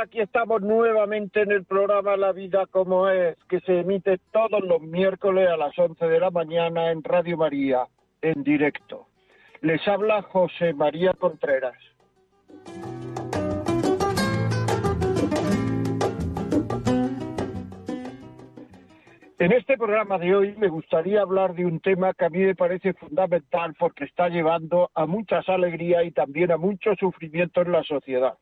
Aquí estamos nuevamente en el programa La Vida como es, que se emite todos los miércoles a las 11 de la mañana en Radio María, en directo. Les habla José María Contreras. En este programa de hoy me gustaría hablar de un tema que a mí me parece fundamental porque está llevando a muchas alegrías y también a mucho sufrimiento en la sociedad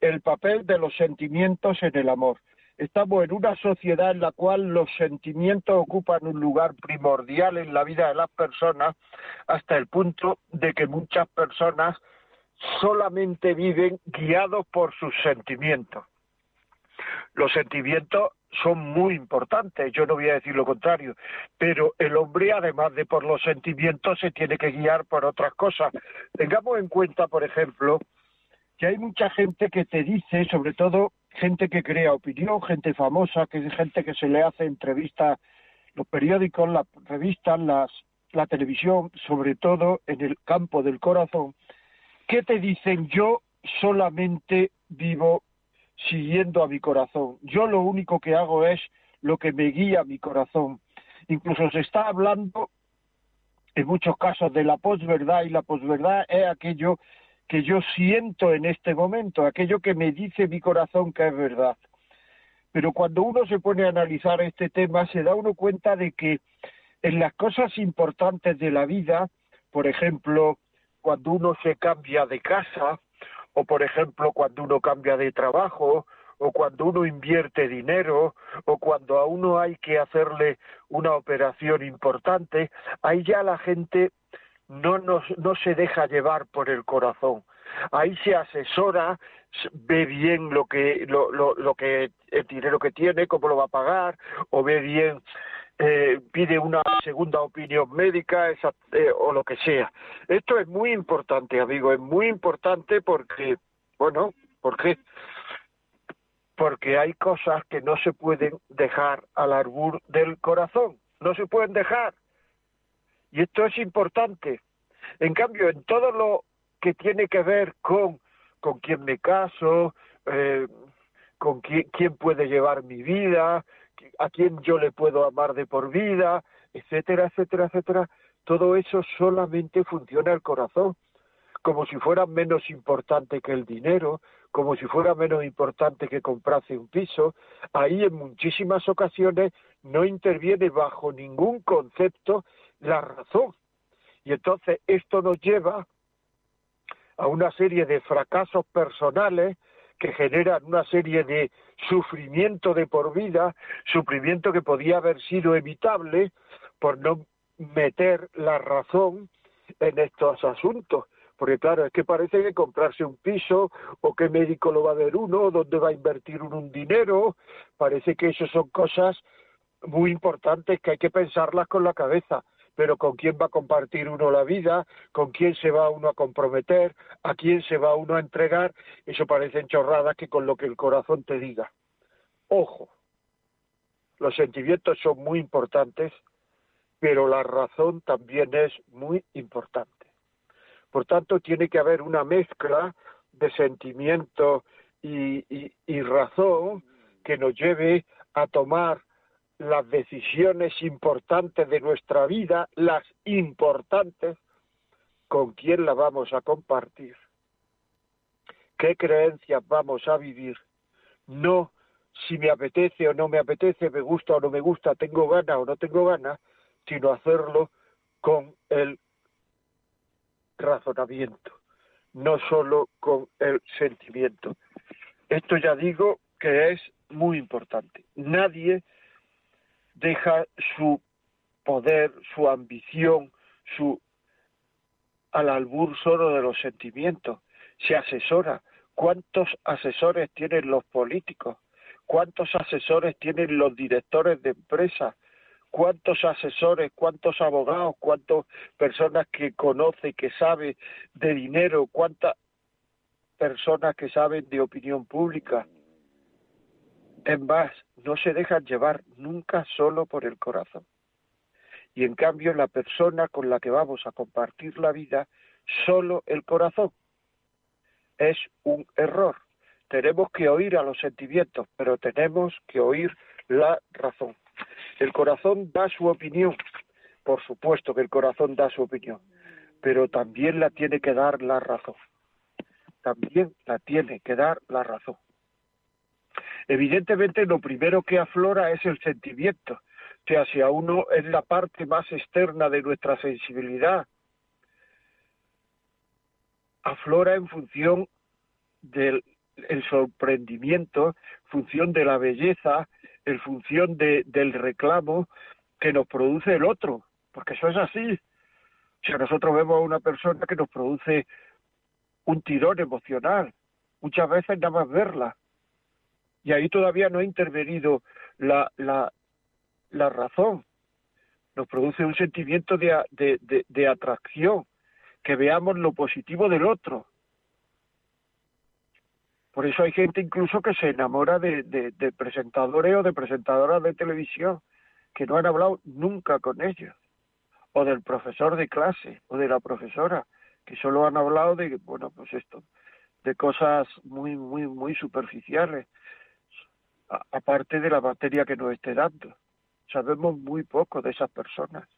el papel de los sentimientos en el amor. Estamos en una sociedad en la cual los sentimientos ocupan un lugar primordial en la vida de las personas hasta el punto de que muchas personas solamente viven guiados por sus sentimientos. Los sentimientos son muy importantes, yo no voy a decir lo contrario, pero el hombre, además de por los sentimientos, se tiene que guiar por otras cosas. Tengamos en cuenta, por ejemplo, que hay mucha gente que te dice, sobre todo gente que crea opinión, gente famosa, que es gente que se le hace entrevistas, los periódicos, las revistas, la televisión, sobre todo en el campo del corazón, que te dicen yo solamente vivo siguiendo a mi corazón. Yo lo único que hago es lo que me guía mi corazón. Incluso se está hablando en muchos casos de la posverdad y la posverdad es aquello que yo siento en este momento, aquello que me dice mi corazón que es verdad. Pero cuando uno se pone a analizar este tema, se da uno cuenta de que en las cosas importantes de la vida, por ejemplo, cuando uno se cambia de casa, o por ejemplo, cuando uno cambia de trabajo, o cuando uno invierte dinero, o cuando a uno hay que hacerle una operación importante, ahí ya la gente no, no se deja llevar por el corazón. Ahí se asesora, ve bien lo que, lo, lo, lo que el dinero que tiene, cómo lo va a pagar, o ve bien, eh, pide una segunda opinión médica esa, eh, o lo que sea. Esto es muy importante, amigo, es muy importante porque, bueno, ¿por qué? Porque hay cosas que no se pueden dejar al arbur del corazón, no se pueden dejar. Y esto es importante. En cambio, en todo lo que tiene que ver con con quién me caso, eh, con quién, quién puede llevar mi vida, a quién yo le puedo amar de por vida, etcétera, etcétera, etcétera, todo eso solamente funciona el corazón, como si fuera menos importante que el dinero, como si fuera menos importante que comprarse un piso. Ahí en muchísimas ocasiones no interviene bajo ningún concepto la razón. Y entonces esto nos lleva a una serie de fracasos personales que generan una serie de sufrimiento de por vida, sufrimiento que podía haber sido evitable por no meter la razón en estos asuntos. Porque claro, es que parece que comprarse un piso o qué médico lo va a ver uno, dónde va a invertir uno un dinero, parece que eso son cosas muy importantes que hay que pensarlas con la cabeza pero con quién va a compartir uno la vida, con quién se va uno a comprometer, a quién se va uno a entregar, eso parecen chorradas que con lo que el corazón te diga. Ojo, los sentimientos son muy importantes, pero la razón también es muy importante. Por tanto, tiene que haber una mezcla de sentimiento y, y razón que nos lleve a tomar las decisiones importantes de nuestra vida, las importantes, con quién las vamos a compartir, qué creencias vamos a vivir, no si me apetece o no me apetece, me gusta o no me gusta, tengo ganas o no tengo ganas, sino hacerlo con el razonamiento, no solo con el sentimiento. Esto ya digo que es muy importante. Nadie deja su poder, su ambición, su al albur solo de los sentimientos, se asesora. ¿Cuántos asesores tienen los políticos? ¿Cuántos asesores tienen los directores de empresas? ¿Cuántos asesores, cuántos abogados, cuántas personas que conoce, que sabe de dinero, cuántas personas que saben de opinión pública? En más, no se dejan llevar nunca solo por el corazón. Y en cambio la persona con la que vamos a compartir la vida, solo el corazón. Es un error. Tenemos que oír a los sentimientos, pero tenemos que oír la razón. El corazón da su opinión, por supuesto que el corazón da su opinión, pero también la tiene que dar la razón. También la tiene que dar la razón. Evidentemente lo primero que aflora es el sentimiento, que hacia uno es la parte más externa de nuestra sensibilidad. Aflora en función del sorprendimiento, función de la belleza, en función del reclamo que nos produce el otro, porque eso es así. Si nosotros vemos a una persona que nos produce un tirón emocional, muchas veces nada más verla, y ahí todavía no ha intervenido la, la, la razón. Nos produce un sentimiento de, de, de, atracción, que veamos lo positivo del otro. Por eso hay gente incluso que se enamora de, de, presentadores o de presentadoras de televisión que no han hablado nunca con ellos, o del profesor de clase, o de la profesora, que solo han hablado de, bueno, pues esto, de cosas muy, muy, muy superficiales, aparte de la materia que nos esté dando. Sabemos muy poco de esas personas.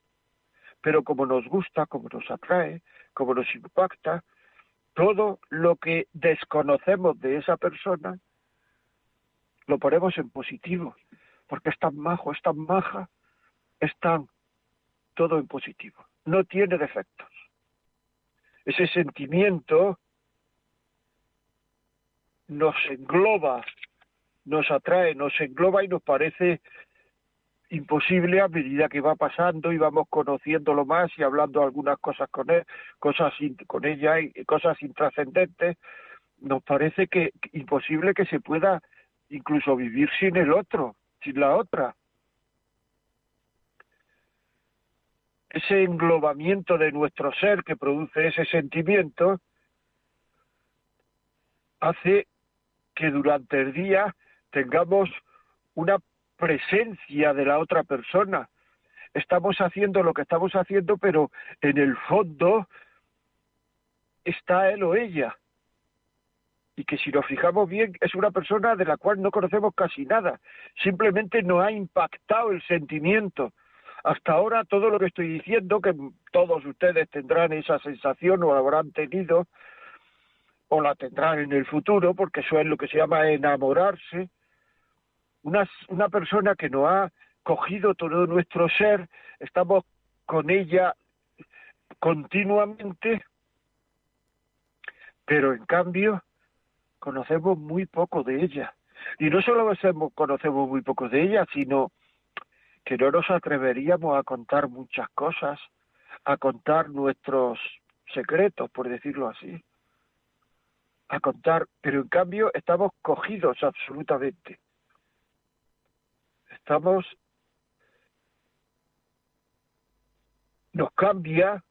Pero como nos gusta, como nos atrae, como nos impacta, todo lo que desconocemos de esa persona lo ponemos en positivo, porque es tan majo, es tan maja, es tan todo en positivo. No tiene defectos. Ese sentimiento nos engloba nos atrae, nos engloba y nos parece imposible a medida que va pasando y vamos conociéndolo más y hablando algunas cosas con él, cosas con ella y cosas intrascendentes, nos parece que imposible que se pueda incluso vivir sin el otro, sin la otra. Ese englobamiento de nuestro ser que produce ese sentimiento hace que durante el día tengamos una presencia de la otra persona. Estamos haciendo lo que estamos haciendo, pero en el fondo está él o ella. Y que si nos fijamos bien, es una persona de la cual no conocemos casi nada. Simplemente no ha impactado el sentimiento. Hasta ahora todo lo que estoy diciendo, que todos ustedes tendrán esa sensación o habrán tenido, o la tendrán en el futuro, porque eso es lo que se llama enamorarse, una, persona que nos ha cogido todo nuestro ser, estamos con ella continuamente, pero en cambio conocemos muy poco de ella. Y no solo conocemos muy poco de ella, sino que no nos atreveríamos a contar muchas cosas, a contar nuestros secretos, por decirlo así, a contar, pero en cambio estamos cogidos absolutamente estamos, nos cambia,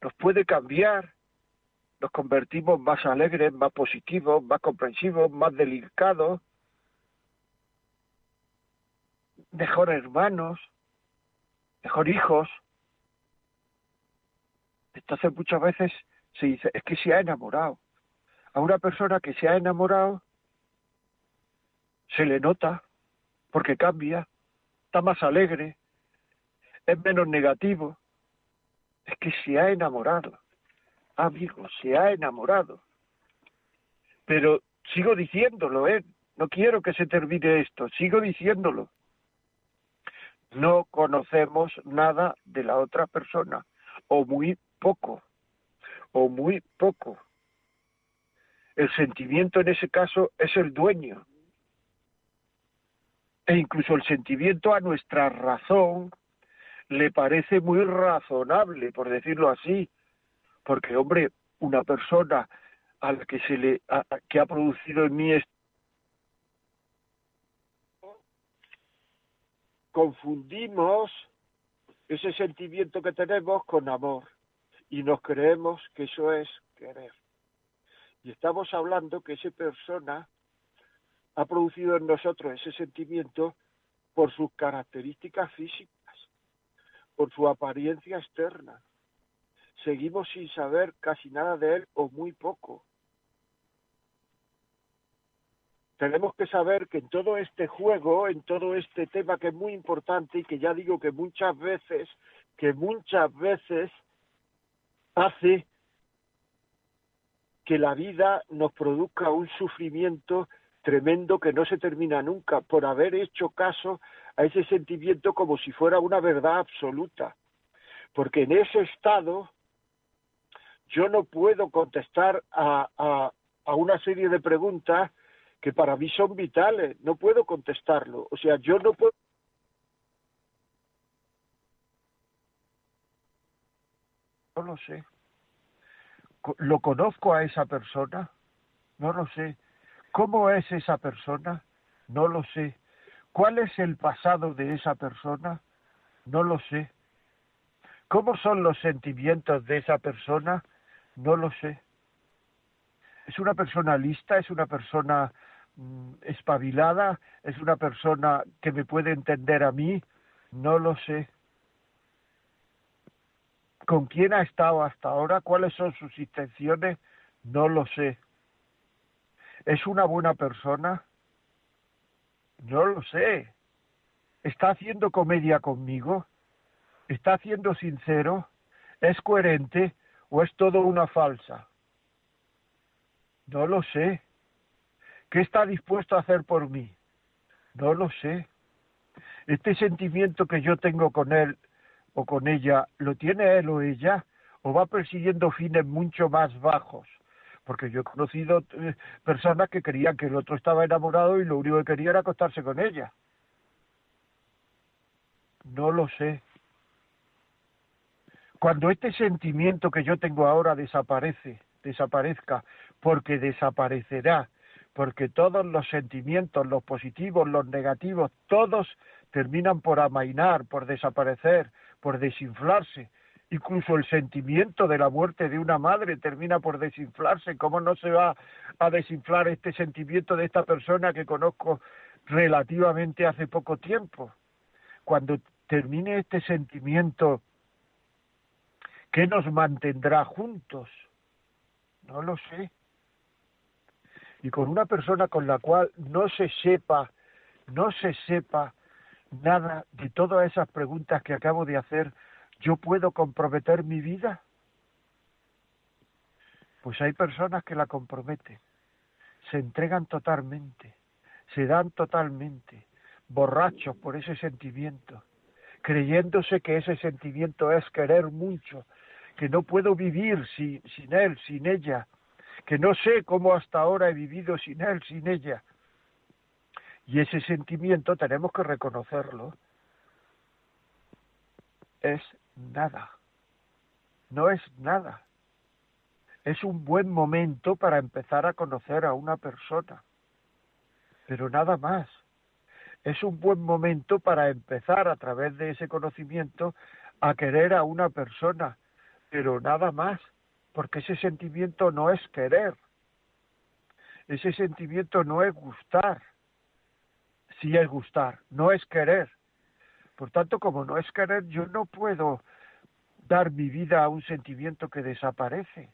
nos puede cambiar, nos convertimos más alegres, más positivos, más comprensivos, más delicados, mejor hermanos, mejor hijos. Entonces muchas veces se dice, es que se ha enamorado. A una persona que se ha enamorado se le nota, porque cambia, está más alegre, es menos negativo. Es que se ha enamorado, amigo, se ha enamorado. Pero sigo diciéndolo, ¿eh? No quiero que se termine esto, sigo diciéndolo. No conocemos nada de la otra persona, o muy poco, o muy poco. El sentimiento en ese caso es el dueño, e incluso el sentimiento a nuestra razón le parece muy razonable, por decirlo así, porque hombre, una persona a la que se le que ha producido en mí confundimos ese sentimiento que tenemos con amor y nos creemos que eso es querer. Y estamos hablando que esa persona ha producido en nosotros ese sentimiento por sus características físicas, por su apariencia externa. Seguimos sin saber casi nada de él o muy poco. Tenemos que saber que en todo este juego, en todo este tema que es muy importante y que ya digo que muchas veces, que muchas veces hace que la vida nos produzca un sufrimiento tremendo que no se termina nunca por haber hecho caso a ese sentimiento como si fuera una verdad absoluta. Porque en ese estado yo no puedo contestar a, a, una serie de preguntas que para mí son vitales, no puedo contestarlo. O sea, yo no puedo no lo sé. ¿Lo conozco a esa persona? No lo sé. ¿Cómo es esa persona? No lo sé. ¿Cuál es el pasado de esa persona? No lo sé. ¿Cómo son los sentimientos de esa persona? No lo sé. ¿Es una persona lista? ¿Es una persona mm, espabilada? ¿Es una persona que me puede entender a mí? No lo sé. ¿Con quién ha estado hasta ahora? ¿Cuáles son sus intenciones? No lo sé. ¿Es una buena persona? No lo sé. ¿Está haciendo comedia conmigo? ¿Está haciendo sincero? ¿Es coherente o es todo una falsa? No lo sé. ¿Qué está dispuesto a hacer por mí? No lo sé. Este sentimiento que yo tengo con él o con ella, ¿lo tiene él o ella? ¿O va persiguiendo fines mucho más bajos? Porque yo he conocido eh, personas que creían que el otro estaba enamorado y lo único que quería era acostarse con ella. No lo sé. Cuando este sentimiento que yo tengo ahora desaparece, desaparezca, porque desaparecerá, porque todos los sentimientos, los positivos, los negativos, todos terminan por amainar, por desaparecer, por desinflarse, incluso el sentimiento de la muerte de una madre termina por desinflarse. ¿Cómo no se va a desinflar este sentimiento de esta persona que conozco relativamente hace poco tiempo? Cuando termine este sentimiento, ¿qué nos mantendrá juntos? No lo sé. Y con una persona con la cual no se sepa, no se sepa nada de todas esas preguntas que acabo de hacer, ¿Yo puedo comprometer mi vida? Pues hay personas que la comprometen, se entregan totalmente, se dan totalmente, borrachos por ese sentimiento, creyéndose que ese sentimiento es querer mucho, que no puedo vivir sin, sin él, sin ella, que no sé cómo hasta ahora he vivido sin él, sin ella. Y ese sentimiento tenemos que reconocerlo. Es nada. No es nada. Es un buen momento para empezar a conocer a una persona, pero nada más. Es un buen momento para empezar a través de ese conocimiento a querer a una persona, pero nada más, porque ese sentimiento no es querer, ese sentimiento no es gustar, sí es gustar, no es querer, por tanto, como no es querer, yo no puedo dar mi vida a un sentimiento que desaparece.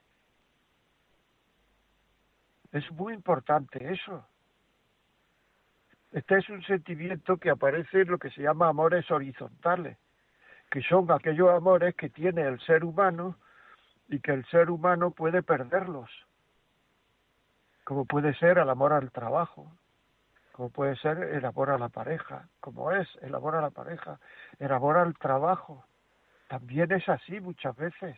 Es muy importante eso. Este es un sentimiento que aparece en lo que se llama amores horizontales, que son aquellos amores que tiene el ser humano y que el ser humano puede perderlos, como puede ser el amor al trabajo, como puede ser el amor a la pareja, como es el amor a la pareja, el amor al trabajo. También es así muchas veces.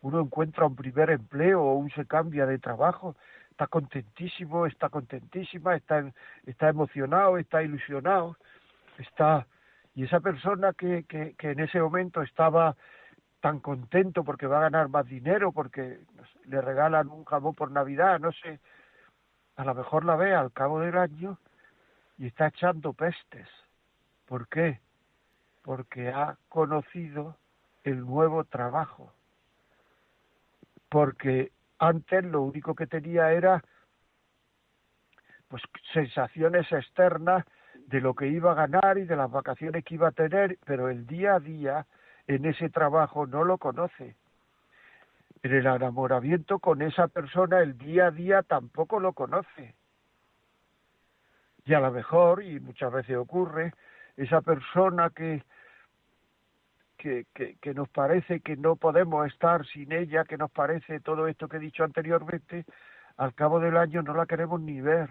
Uno encuentra un primer empleo o uno se cambia de trabajo, está contentísimo, está contentísima, está, está emocionado, está ilusionado, está y esa persona que, que, que en ese momento estaba tan contento porque va a ganar más dinero, porque le regalan un jamón por Navidad, no sé, a lo mejor la ve al cabo del año y está echando pestes. ¿Por qué? Porque ha conocido el nuevo trabajo. Porque antes lo único que tenía era pues sensaciones externas de lo que iba a ganar y de las vacaciones que iba a tener, pero el día a día en ese trabajo no lo conoce. En el enamoramiento con esa persona el día a día tampoco lo conoce. Y a lo mejor, y muchas veces ocurre, esa persona que, que, que, que, nos parece que no podemos estar sin ella, que nos parece todo esto que he dicho anteriormente, al cabo del año no la queremos ni ver,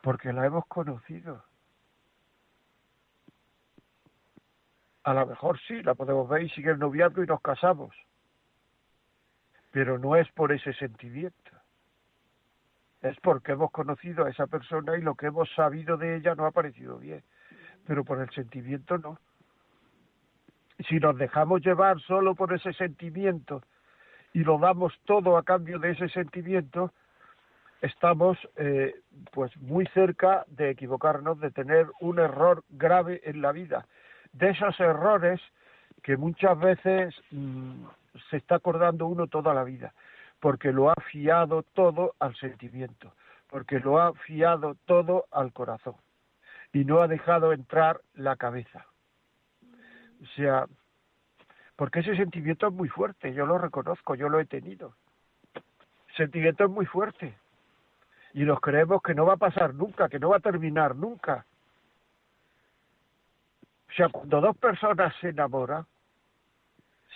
porque la hemos conocido. A lo mejor sí, la podemos ver y sigue el noviazgo y nos casamos, pero no es por ese sentimiento es porque hemos conocido a esa persona y lo que hemos sabido de ella no ha parecido bien, pero por el sentimiento no. Si nos dejamos llevar solo por ese sentimiento y lo damos todo a cambio de ese sentimiento, estamos eh, pues muy cerca de equivocarnos, de tener un error grave en la vida. De esos errores que muchas veces mm, se está acordando uno toda la vida porque lo ha fiado todo al sentimiento, porque lo ha fiado todo al corazón y no ha dejado entrar la cabeza. O sea, porque ese sentimiento es muy fuerte, yo lo reconozco, yo lo he tenido. Sentimiento es muy fuerte y nos creemos que no va a pasar nunca, que no va a terminar nunca. O sea, cuando dos personas se enamoran,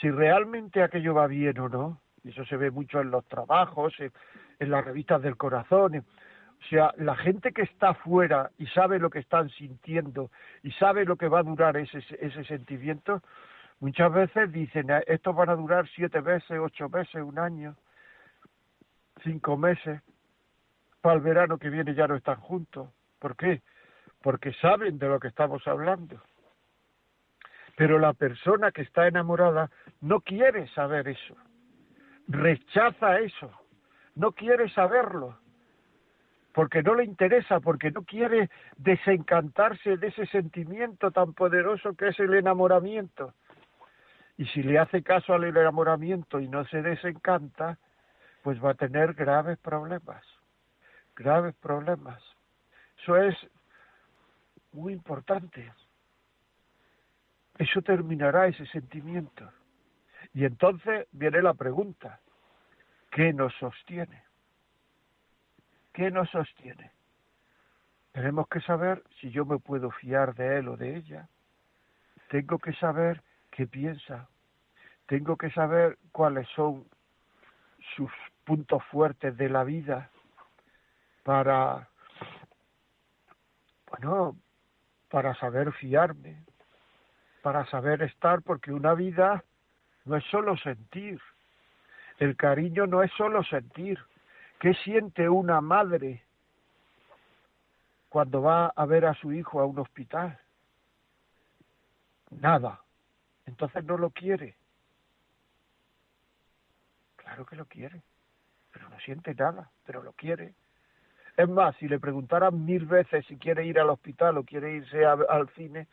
si realmente aquello va bien o no, eso se ve mucho en los trabajos, en, las revistas del corazón. O sea, la gente que está afuera y sabe lo que están sintiendo y sabe lo que va a durar ese, ese sentimiento, muchas veces dicen, eh, estos van a durar siete meses, ocho meses, un año, cinco meses, para el verano que viene ya no están juntos. ¿Por qué? Porque saben de lo que estamos hablando. Pero la persona que está enamorada no quiere saber eso rechaza eso, no quiere saberlo, porque no le interesa, porque no quiere desencantarse de ese sentimiento tan poderoso que es el enamoramiento. Y si le hace caso al enamoramiento y no se desencanta, pues va a tener graves problemas, graves problemas. Eso es muy importante. Eso terminará ese sentimiento. Y entonces viene la pregunta, ¿qué nos sostiene? ¿Qué nos sostiene? Tenemos que saber si yo me puedo fiar de él o de ella. Tengo que saber qué piensa. Tengo que saber cuáles son sus puntos fuertes de la vida para, bueno, para saber fiarme, para saber estar, porque una vida no es solo sentir. El cariño no es solo sentir. ¿Qué siente una madre cuando va a ver a su hijo a un hospital? Nada. Entonces no lo quiere. Claro que lo quiere, pero no siente nada, pero lo quiere. Es más, si le preguntaran mil veces si quiere ir al hospital o quiere irse al cine,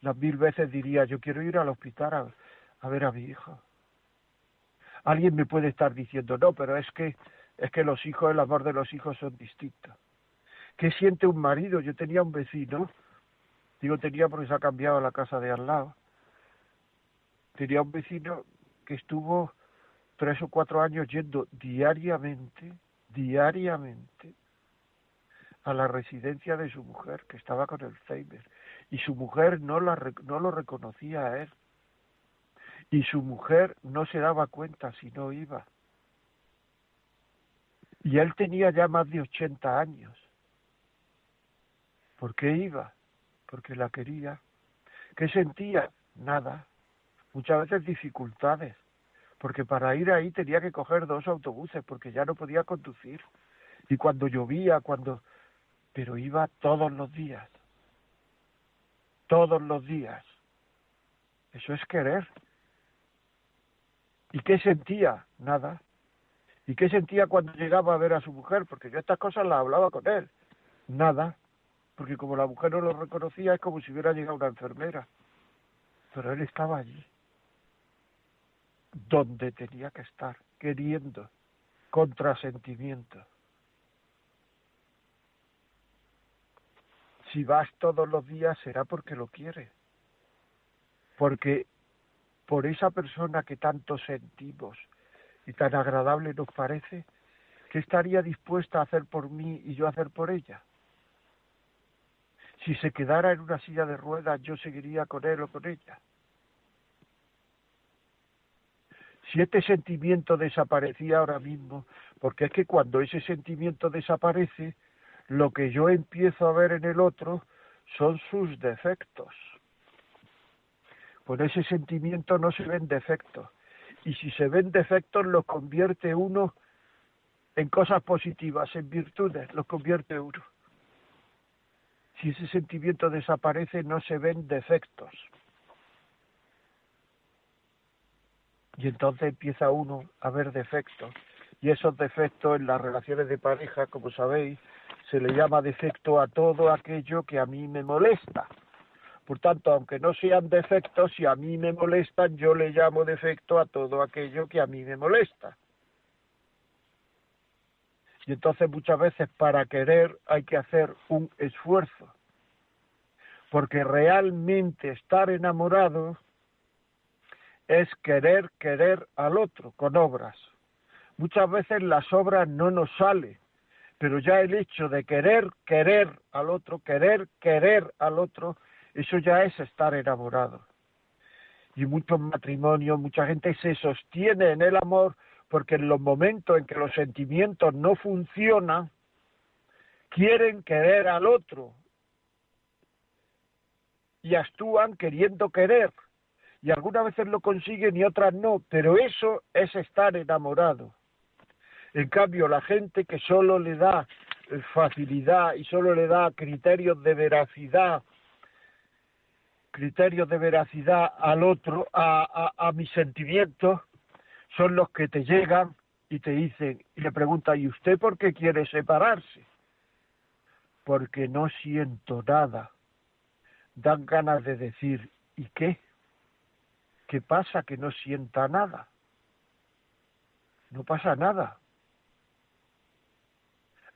las mil veces diría, yo quiero ir al hospital a, a ver a mi hijo. Alguien me puede estar diciendo, no, pero es que, es que los hijos, el amor de los hijos son distintos. ¿Qué siente un marido? Yo tenía un vecino, digo tenía porque se ha cambiado la casa de al lado, tenía un vecino que estuvo tres o cuatro años yendo diariamente, diariamente, a la residencia de su mujer, que estaba con el Alzheimer, y su mujer no, la, no lo reconocía a él y su mujer no se daba cuenta si no iba. Y él tenía ya más de 80 años. ¿Por qué iba? Porque la quería. ¿Qué sentía? Nada. Muchas veces dificultades. Porque para ir ahí tenía que coger dos autobuses porque ya no podía conducir. Y cuando llovía, cuando... Pero iba todos los días. Todos los días. Eso es querer. ¿Y qué sentía? Nada. ¿Y qué sentía cuando llegaba a ver a su mujer? Porque yo estas cosas las hablaba con él. Nada. Porque como la mujer no lo reconocía, es como si hubiera llegado una enfermera. Pero él estaba allí, donde tenía que estar, queriendo, contrasentimiento. Si vas todos los días será porque lo quiere. Porque por esa persona que tanto sentimos y tan agradable nos parece, ¿qué estaría dispuesta a hacer por mí y yo hacer por ella? Si se quedara en una silla de ruedas, yo seguiría con él o con ella. Si este sentimiento desaparecía ahora mismo, porque es que cuando ese sentimiento desaparece, lo que yo empiezo a ver en el otro son sus defectos. Con ese sentimiento no se ven defectos. Y si se ven defectos, los convierte uno en cosas positivas, en virtudes, los convierte uno. Si ese sentimiento desaparece, no se ven defectos. Y entonces empieza uno a ver defectos. Y esos defectos en las relaciones de pareja, como sabéis, se le llama defecto a todo aquello que a mí me molesta. Por tanto, aunque no sean defectos, si a mí me molestan, yo le llamo defecto a todo aquello que a mí me molesta. Y entonces muchas veces para querer hay que hacer un esfuerzo. Porque realmente estar enamorado es querer querer al otro con obras. Muchas veces las obras no nos salen, pero ya el hecho de querer querer al otro, querer querer al otro, eso ya es estar enamorado. Y muchos matrimonios, mucha gente se sostiene en el amor porque en los momentos en que los sentimientos no funcionan, quieren querer al otro y actúan queriendo querer. Y algunas veces lo consiguen y otras no, pero eso es estar enamorado. En cambio, la gente que solo le da facilidad y solo le da criterios de veracidad, criterios de veracidad al otro, a, mis sentimientos, son los que te llegan y te dicen y le preguntan, ¿y usted por qué quiere separarse? Porque no siento nada. Dan ganas de decir, ¿y qué? ¿Qué pasa que no sienta nada? No pasa nada.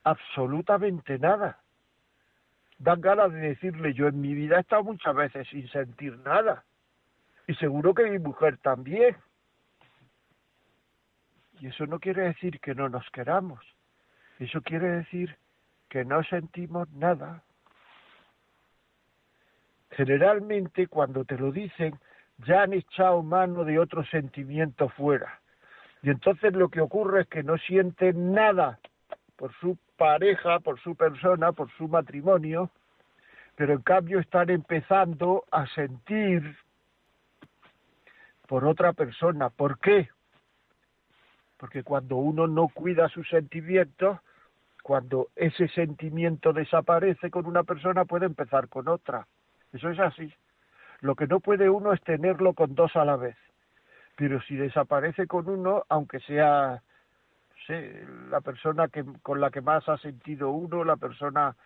Absolutamente nada. Dan ganas de decirle, yo en mi vida he estado muchas veces sin sentir nada. Y seguro que mi mujer también. Y eso no quiere decir que no nos queramos. Eso quiere decir que no sentimos nada. Generalmente cuando te lo dicen ya han echado mano de otro sentimiento fuera. Y entonces lo que ocurre es que no sienten nada por su pareja, por su persona, por su matrimonio, pero en cambio están empezando a sentir por otra persona. ¿Por qué? porque cuando uno no cuida sus sentimientos, cuando ese sentimiento desaparece con una persona puede empezar con otra. Eso es así. Lo que no puede uno es tenerlo con dos a la vez. Pero si desaparece con uno, aunque sea la persona que, con la que más ha sentido uno, la persona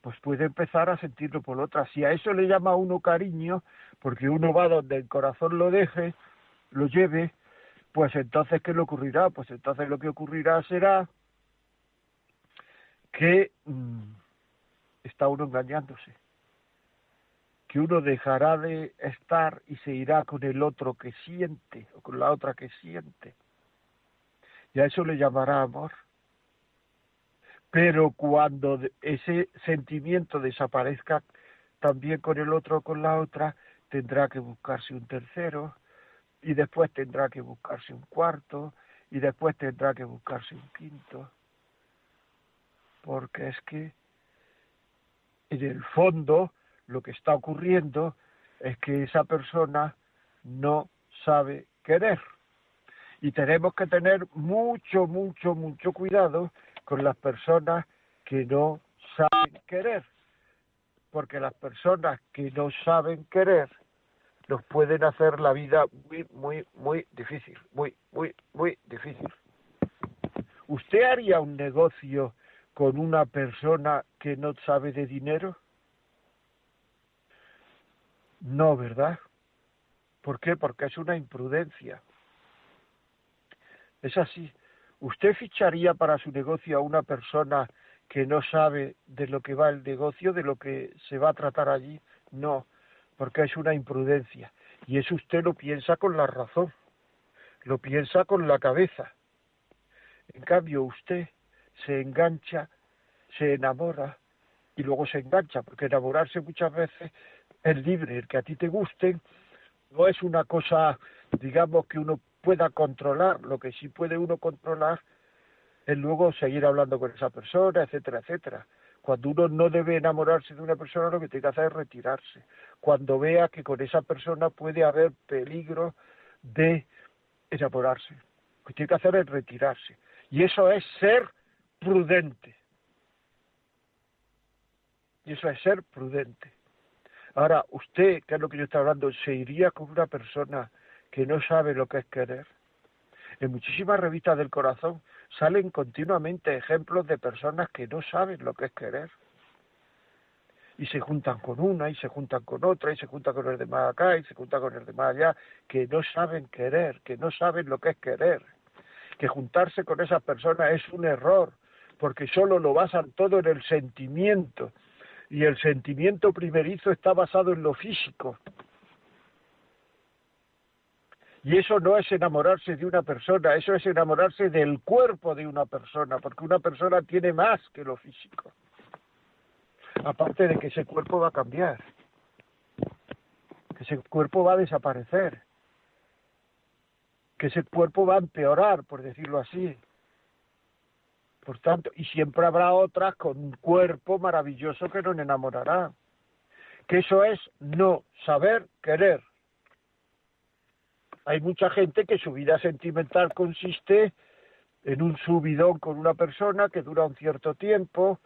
pues puede empezar a sentirlo por otra. Si a eso le llama uno cariño, porque uno va donde el corazón lo deje, lo lleve, pues entonces, ¿qué le ocurrirá? Pues entonces lo que ocurrirá será que mm, está uno engañándose, que uno dejará de estar y se irá con el otro que siente o con la otra que siente. Y a eso le llamará amor. Pero cuando ese sentimiento desaparezca también con el otro o con la otra, tendrá que buscarse un tercero, y después tendrá que buscarse un cuarto y después tendrá que buscarse un quinto, porque es que en el fondo lo que está ocurriendo es que esa persona no sabe querer. Y tenemos que tener mucho, mucho, mucho cuidado con las personas que no saben querer. Porque las personas que no saben querer nos pueden hacer la vida muy, muy, muy difícil, muy, muy, muy difícil. ¿Usted haría un negocio con una persona que no sabe de dinero? No, ¿verdad? ¿Por qué? Porque es una imprudencia. Es así. ¿Usted ficharía para su negocio a una persona que no sabe de lo que va el negocio, de lo que se va a tratar allí? No, porque es una imprudencia. Y eso usted lo piensa con la razón, lo piensa con la cabeza. En cambio, usted se engancha, se enamora y luego se engancha, porque enamorarse muchas veces es libre, el que a ti te guste no es una cosa, digamos, que uno pueda controlar, lo que sí puede uno controlar es luego seguir hablando con esa persona, etcétera, etcétera. Cuando uno no debe enamorarse de una persona, lo que tiene que hacer es retirarse. Cuando vea que con esa persona puede haber peligro de enamorarse. Lo que tiene que hacer es retirarse. Y eso es ser prudente. Y eso es ser prudente. Ahora, usted, que es lo que yo estoy hablando, se iría con una persona que no sabe lo que es querer. En muchísimas revistas del corazón salen continuamente ejemplos de personas que no saben lo que es querer. Y se juntan con una, y se juntan con otra, y se juntan con el de más acá, y se juntan con el de más allá, que no saben querer, que no saben lo que es querer. Que juntarse con esas personas es un error, porque solo lo basan todo en el sentimiento, y el sentimiento primerizo está basado en lo físico. Y eso no es enamorarse de una persona, eso es enamorarse del cuerpo de una persona, porque una persona tiene más que lo físico. Aparte de que ese cuerpo va a cambiar, que ese cuerpo va a desaparecer, que ese cuerpo va a empeorar, por decirlo así, por tanto, y siempre habrá otras con un cuerpo maravilloso que nos enamorará. Que eso es no saber querer. Hay mucha gente que su vida sentimental consiste en un subidón con una persona que dura un cierto tiempo,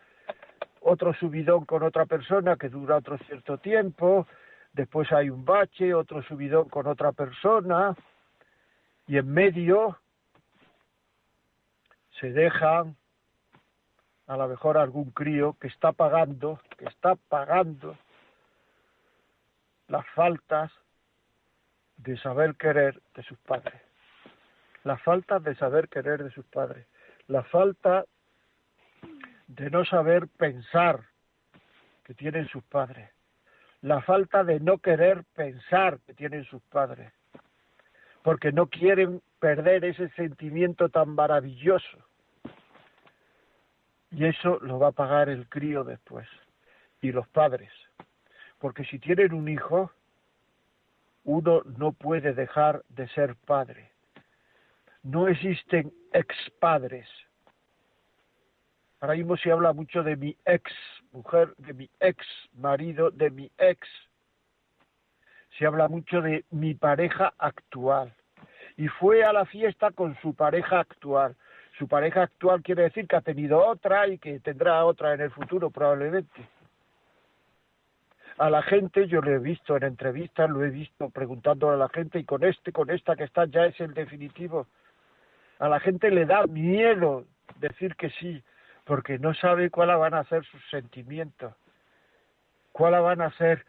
otro subidón con otra persona que dura otro cierto tiempo, después hay un bache, otro subidón con otra persona, y en medio se dejan a lo mejor algún crío que está pagando, que está pagando las faltas de saber querer de sus padres, las faltas de saber querer de sus padres, la falta de no saber pensar que tienen sus padres, la falta de no querer pensar que tienen sus padres, porque no quieren perder ese sentimiento tan maravilloso. Y eso lo va a pagar el crío después. Y los padres. Porque si tienen un hijo, uno no puede dejar de ser padre. No existen expadres. Ahora mismo se habla mucho de mi ex mujer, de mi ex marido, de mi ex. Se habla mucho de mi pareja actual. Y fue a la fiesta con su pareja actual su pareja actual quiere decir que ha tenido otra y que tendrá otra en el futuro probablemente. A la gente yo lo he visto en entrevistas, lo he visto preguntándole a la gente y con este, con esta que está ya es el definitivo. A la gente le da miedo decir que sí, porque no sabe cuáles van a ser sus sentimientos, cuáles van a ser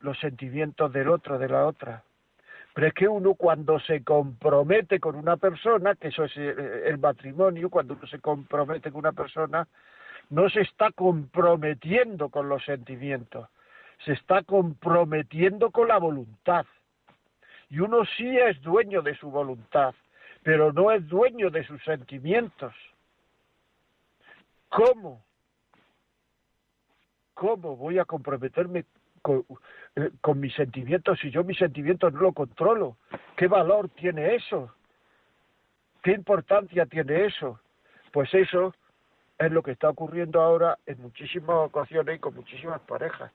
los sentimientos del otro, de la otra. Pero es que uno cuando se compromete con una persona, que eso es eh, el matrimonio, cuando uno se compromete con una persona, no se está comprometiendo con los sentimientos, se está comprometiendo con la voluntad. Y uno sí es dueño de su voluntad, pero no es dueño de sus sentimientos. ¿Cómo? ¿Cómo voy a comprometerme eh, con, mis sentimientos si yo mis sentimientos no lo controlo? ¿Qué valor tiene eso? ¿Qué importancia tiene eso? Pues eso es lo que está ocurriendo ahora en muchísimas ocasiones y con muchísimas parejas.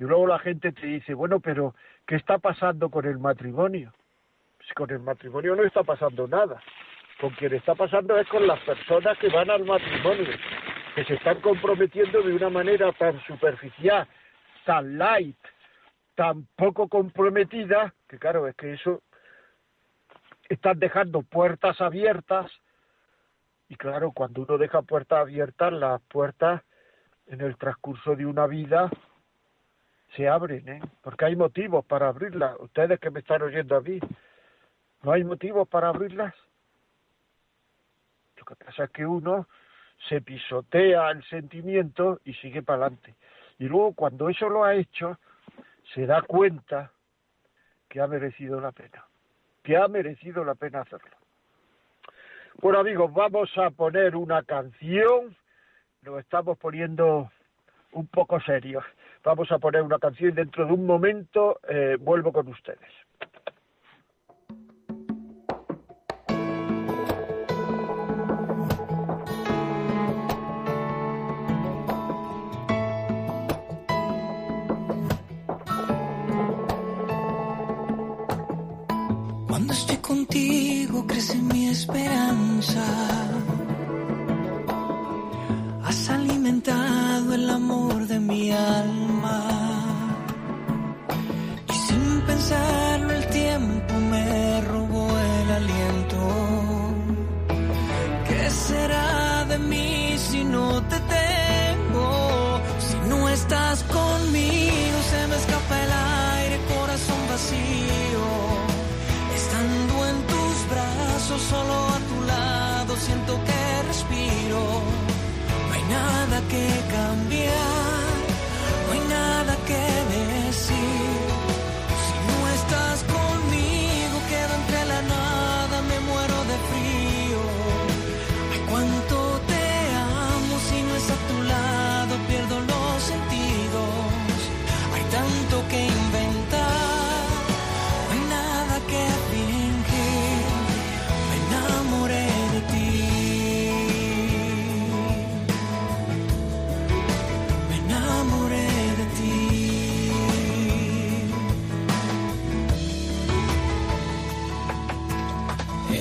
Y luego la gente te dice, bueno, pero ¿qué está pasando con el matrimonio? Pues con el matrimonio no está pasando nada. Con quien está pasando es con las personas que van al matrimonio, que se están comprometiendo de una manera tan superficial, tan light, tan poco comprometida, Que claro, es que eso están dejando puertas abiertas y claro, cuando uno deja puertas abiertas, las puertas en el transcurso de una vida se abren, ¿eh? porque hay motivos para abrirlas. Ustedes que me están oyendo a mí, ¿no hay motivos para abrirlas? Lo que pasa es que uno se pisotea el sentimiento y sigue para adelante. Y luego cuando eso lo ha hecho, se da cuenta que ha merecido la pena, que ha merecido la pena hacerlo. Bueno amigos, vamos a poner una canción, nos estamos poniendo un poco serios. Vamos a poner una canción y dentro de un momento eh, vuelvo con ustedes. Cuando estoy contigo crece mi esperanza. Has alimentado el amor de mi alma. Que cambiar,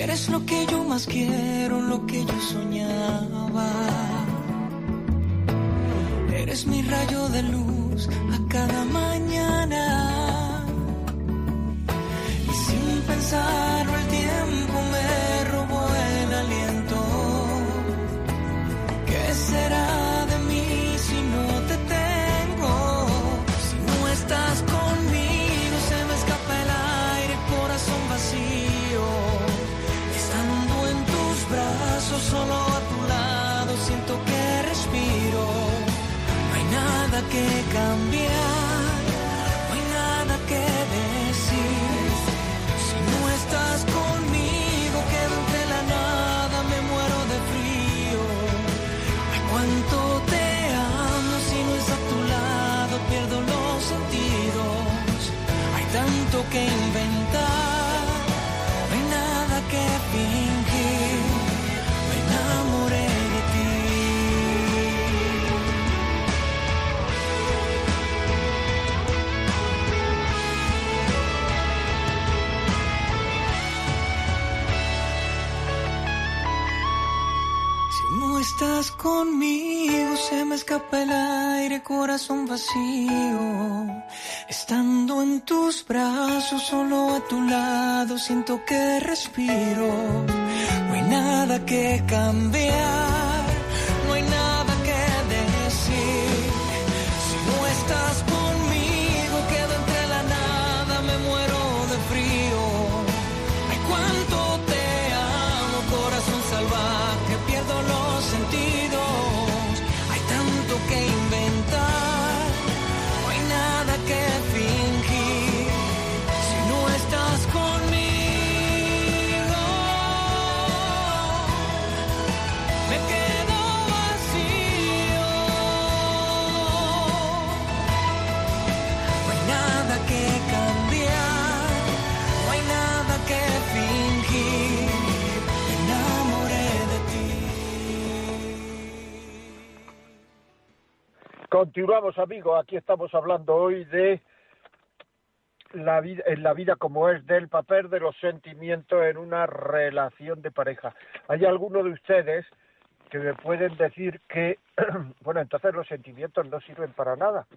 Eres lo que yo más quiero, lo que yo soñaba. Eres mi rayo de luz a cada mañana. Y sin pensarlo que cambiar, no hay nada que decir. Si no estás conmigo, quedo entre la nada, me muero de frío. Ay, cuánto te amo, si no es a tu lado, pierdo los sentidos. Hay tanto que conmigo, se me escapa el aire, corazón vacío. Estando en tus brazos, solo a tu lado, siento que respiro. No hay nada que cambiar, Continuamos, amigos. Aquí estamos hablando hoy de la vida, en la vida como es, del papel de los sentimientos en una relación de pareja. Hay algunos de ustedes que me pueden decir que, bueno, entonces los sentimientos no sirven para nada.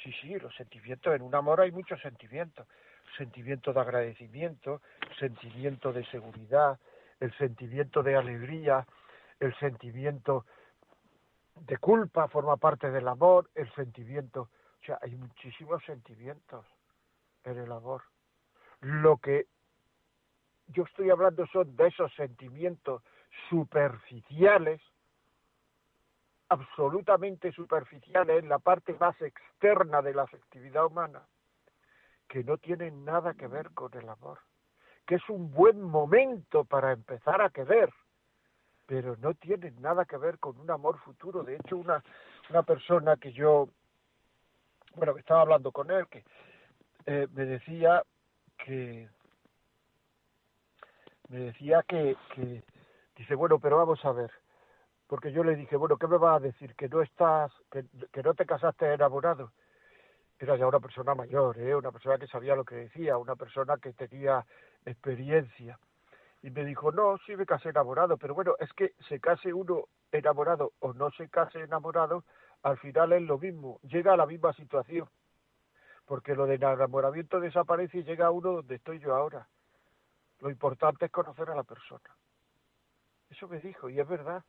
Sí, sí, los sentimientos, en un amor hay muchos sentimientos. Sentimiento de agradecimiento, sentimiento de seguridad, el sentimiento de alegría, el sentimiento de culpa forma parte del amor, el sentimiento, o sea, hay muchísimos sentimientos en el amor. Lo que yo estoy hablando son de esos sentimientos superficiales, absolutamente superficiales, en la parte más externa de la afectividad humana, que no tienen nada que ver con el amor, que es un buen momento para empezar a querer, pero no tienen nada que ver con un amor futuro. De hecho, una, una persona que yo, bueno, que estaba hablando con él, que eh, me decía que, me decía que, que, dice, bueno, pero vamos a ver, porque yo le dije, bueno, ¿qué me vas a decir? Que no estás, que, que no te casaste enamorado. Era ya una persona mayor, ¿eh? una persona que sabía lo que decía, una persona que tenía experiencia. Y me dijo, no, sí me casé enamorado, pero bueno, es que se case uno enamorado o no se case enamorado, al final es lo mismo, llega a la misma situación. Porque lo del enamoramiento desaparece y llega a uno donde estoy yo ahora. Lo importante es conocer a la persona. Eso me dijo, y es verdad.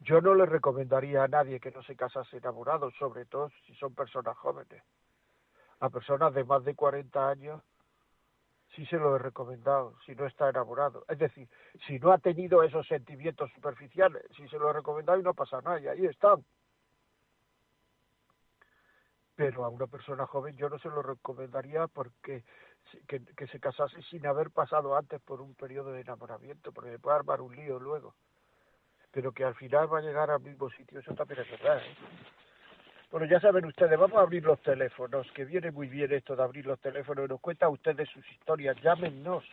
Yo no le recomendaría a nadie que no se casase enamorado, sobre todo si son personas jóvenes. A personas de más de 40 años sí se lo he recomendado, si no está enamorado. Es decir, si no ha tenido esos sentimientos superficiales, si se lo he recomendado y no pasa nada, y ahí están. Pero a una persona joven yo no se lo recomendaría porque que, que se casase sin haber pasado antes por un periodo de enamoramiento, porque le puede armar un lío luego. Pero que al final va a llegar al mismo sitio, eso también es verdad. ¿eh? Bueno, ya saben ustedes, vamos a abrir los teléfonos, que viene muy bien esto de abrir los teléfonos, nos cuentan ustedes sus historias, llámenos,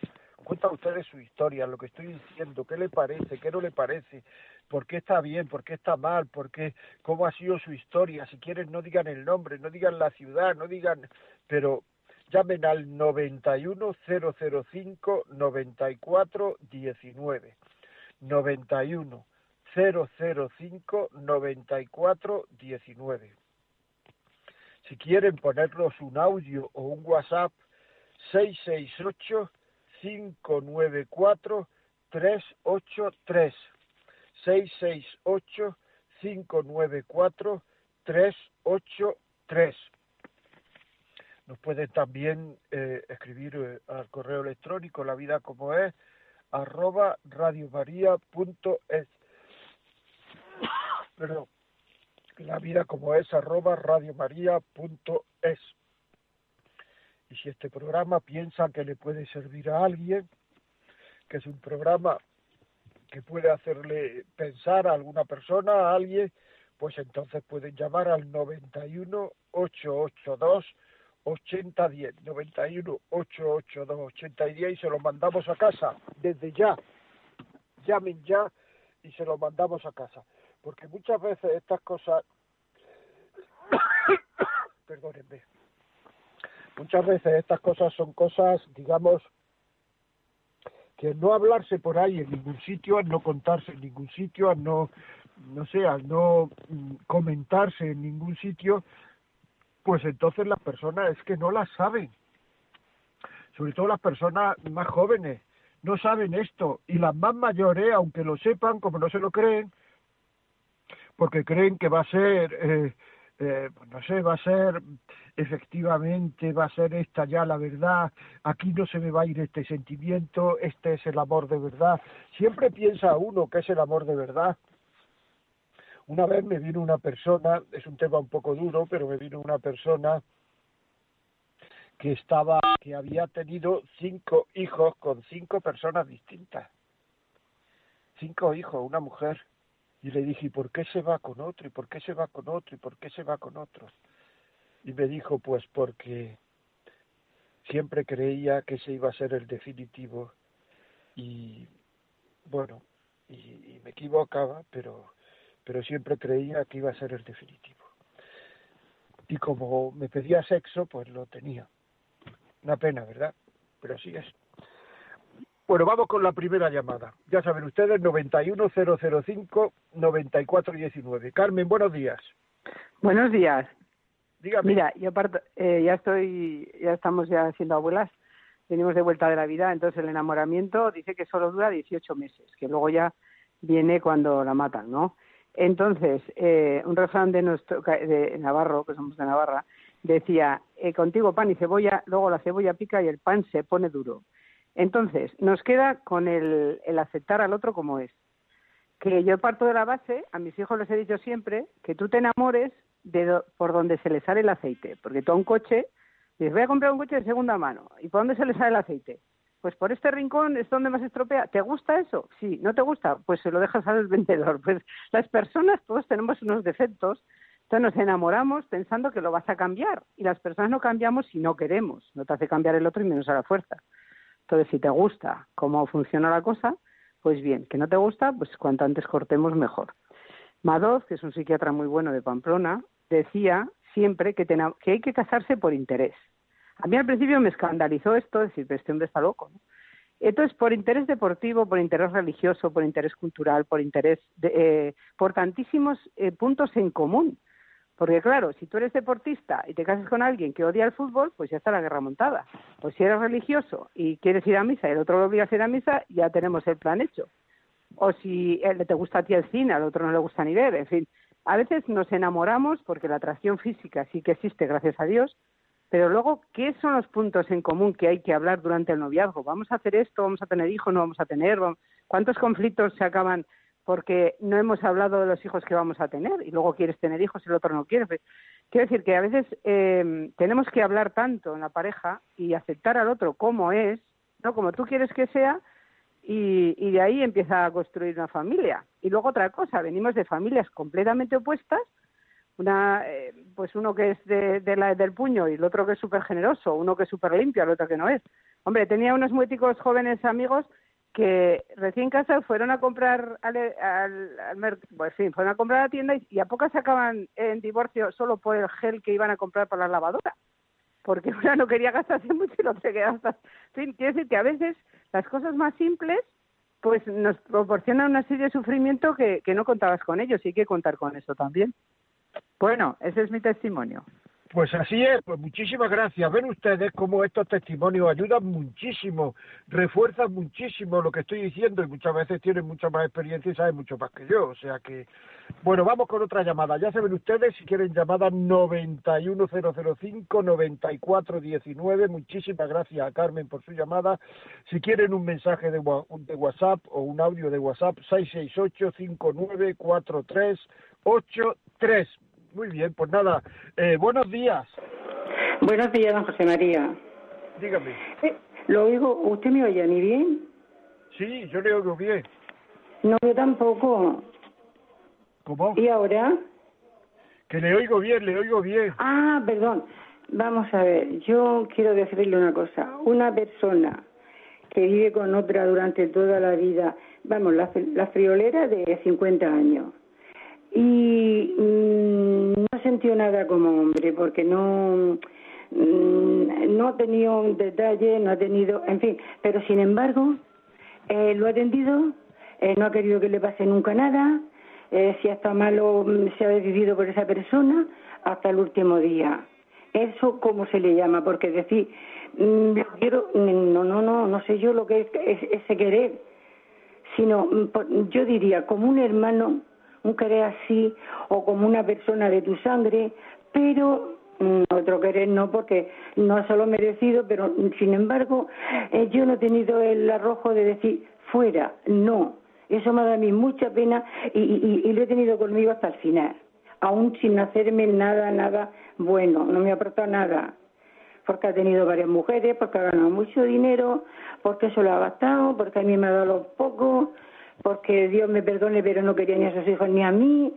cuentan ustedes su historia, lo que estoy diciendo, qué le parece, qué no le parece, por qué está bien, por qué está mal, por qué, cómo ha sido su historia, si quieren no digan el nombre, no digan la ciudad, no digan, pero llamen al 91005 9419 91 005 9419 si quieren ponernos un audio o un WhatsApp, 668-594-383. 668-594-383. Nos pueden también eh, escribir eh, al correo electrónico la vida como es arroba radiomaria.es. Perdón la vida como es arroba radiomaria.es. Y si este programa piensa que le puede servir a alguien, que es un programa que puede hacerle pensar a alguna persona, a alguien, pues entonces pueden llamar al 91 882 8010, 91 882 8010 y se lo mandamos a casa desde ya. Llamen ya y se lo mandamos a casa porque muchas veces estas cosas, perdónenme, muchas veces estas cosas son cosas, digamos, que no hablarse por ahí en ningún sitio, al no contarse en ningún sitio, al no, no sé, al no mm, comentarse en ningún sitio, pues entonces las personas es que no las saben. Sobre todo las personas más jóvenes no saben esto y las más mayores, aunque lo sepan, como no se lo creen, porque creen que va a ser, eh, eh, pues no sé, va a ser efectivamente, va a ser esta ya la verdad, aquí no se me va a ir este sentimiento, este es el amor de verdad. Siempre piensa uno que es el amor de verdad. Una vez me vino una persona, es un tema un poco duro, pero me vino una persona que estaba, que había tenido cinco hijos con cinco personas distintas. Cinco hijos, una mujer y le dije, ¿y por qué se va con otro? ¿Y por qué se va con otro? ¿Y por qué se va con otro? Y me dijo, pues porque siempre creía que ese iba a ser el definitivo y bueno, y, me equivocaba, pero, pero siempre creía que iba a ser el definitivo. Y como me pedía sexo, pues lo tenía. Una pena, ¿verdad? Pero así es. Bueno, vamos con la primera llamada. Ya saben ustedes, 91005-9419. Carmen, buenos días. Buenos días. Mira, yo eh, ya estoy, ya estamos ya siendo abuelas, venimos de vuelta de la vida, entonces el enamoramiento dice que solo dura 18 meses, que luego ya viene cuando la matan, ¿no? Entonces, eh, un refrán de nuestro de Navarro, que somos de Navarra, decía, eh, contigo pan y cebolla, luego la cebolla pica y el pan se pone duro. Entonces, nos queda con el, el aceptar al otro como es. Que yo parto de la base, a mis hijos les he dicho siempre, que tú te enamores de por donde se le sale el aceite. Porque tú un coche, dices, voy a comprar un coche de segunda mano. ¿Y por dónde se le sale el aceite? Pues por este rincón es donde más estropea. ¿Te gusta eso? Sí. ¿No te gusta? Pues se lo dejas al vendedor. Pues las personas, todos tenemos unos defectos. Entonces nos enamoramos pensando que lo vas a cambiar. Y las personas no cambiamos si no queremos. No te hace cambiar el otro y menos a la fuerza. Entonces, si te gusta cómo funciona la cosa, pues bien. Que no te gusta, pues cuanto antes cortemos mejor. Madoz, que es un psiquiatra muy bueno de Pamplona, decía siempre que, que hay que casarse por interés. A mí al principio me escandalizó esto, decir, pero este hombre está loco. Entonces, por interés deportivo, por interés religioso, por interés cultural, por interés, de, eh, por tantísimos eh, puntos en común. Porque claro, si tú eres deportista y te casas con alguien que odia el fútbol, pues ya está la guerra montada. Pues si eres religioso y quieres ir a misa y el otro lo obliga a ir a misa, ya tenemos el plan hecho o si te gusta a ti el cine, al otro no le gusta ni ver, en fin. A veces nos enamoramos porque la atracción física sí que existe, gracias a Dios, pero luego, ¿qué son los puntos en común que hay que hablar durante el noviazgo? ¿Vamos a hacer esto? ¿Vamos a tener hijos? ¿No vamos a tener? ¿Cuántos conflictos se acaban porque no hemos hablado de los hijos que vamos a tener y luego quieres tener hijos y el otro no quiere? Pues, quiero decir que a veces eh, tenemos que hablar tanto en la pareja y aceptar al otro como es, no como tú quieres que sea, y, de ahí empieza a construir una familia. Y luego otra cosa, venimos de familias completamente opuestas, una, eh, pues uno que es de, la, del puño y el otro que es súper generoso, uno que es súper limpio, el otro que no es. Hombre, tenía unos muéticos jóvenes amigos que recién casados fueron a comprar al, al, pues sí, fueron a comprar a la tienda y, a pocas acaban en divorcio solo por el gel que iban a comprar para la lavadora porque una no quería gastarse mucho y no se quedaba hasta... Sí, quiero decir que a veces las cosas más simples pues nos proporcionan una serie de sufrimiento que, que no contabas con ellos y hay que contar con eso también. Bueno, ese es mi testimonio. Pues así es, pues muchísimas gracias. Ven ustedes cómo estos testimonios ayudan muchísimo, refuerzan muchísimo lo que estoy diciendo y muchas veces tienen mucha más experiencia y saben mucho más que yo. O sea que, bueno, vamos con otra llamada. Ya saben ustedes si quieren llamada 91005-9419. Muchísimas gracias a Carmen por su llamada. Si quieren un mensaje de, de WhatsApp o un audio de WhatsApp, 668-594383. Muy bien, pues nada, eh, buenos días. Buenos días, don José María. Dígame. Eh, lo oigo, ¿usted me oye a mí bien? Sí, yo le oigo bien. No, yo tampoco. ¿Cómo? ¿Y ahora? Que le oigo bien, le oigo bien. Ah, perdón. Vamos a ver, yo quiero decirle una cosa. Una persona que vive con otra durante toda la vida, vamos, la, la friolera de 50 años, y mm, no sentió nada como hombre porque no mm, no ha tenido un detalle, no ha tenido, en fin, pero sin embargo eh, lo ha atendido, eh, no ha querido que le pase nunca nada, eh, si está malo mm, se ha decidido por esa persona hasta el último día. Eso cómo se le llama, porque decir, quiero, no, no, no, no sé yo lo que es ese querer, sino yo diría como un hermano un querer así o como una persona de tu sangre, pero mm, otro querer no porque no ha solo merecido, pero sin embargo eh, yo no he tenido el arrojo de decir fuera, no. Eso me da a mí mucha pena y, lo he tenido conmigo hasta el final, aún sin hacerme nada, nada bueno, no me ha aportado nada porque ha tenido varias mujeres, porque ha ganado mucho dinero, porque eso lo ha gastado, porque a mí me ha dado los pocos, porque Dios me perdone, pero no quería ni a sus hijos ni a mí.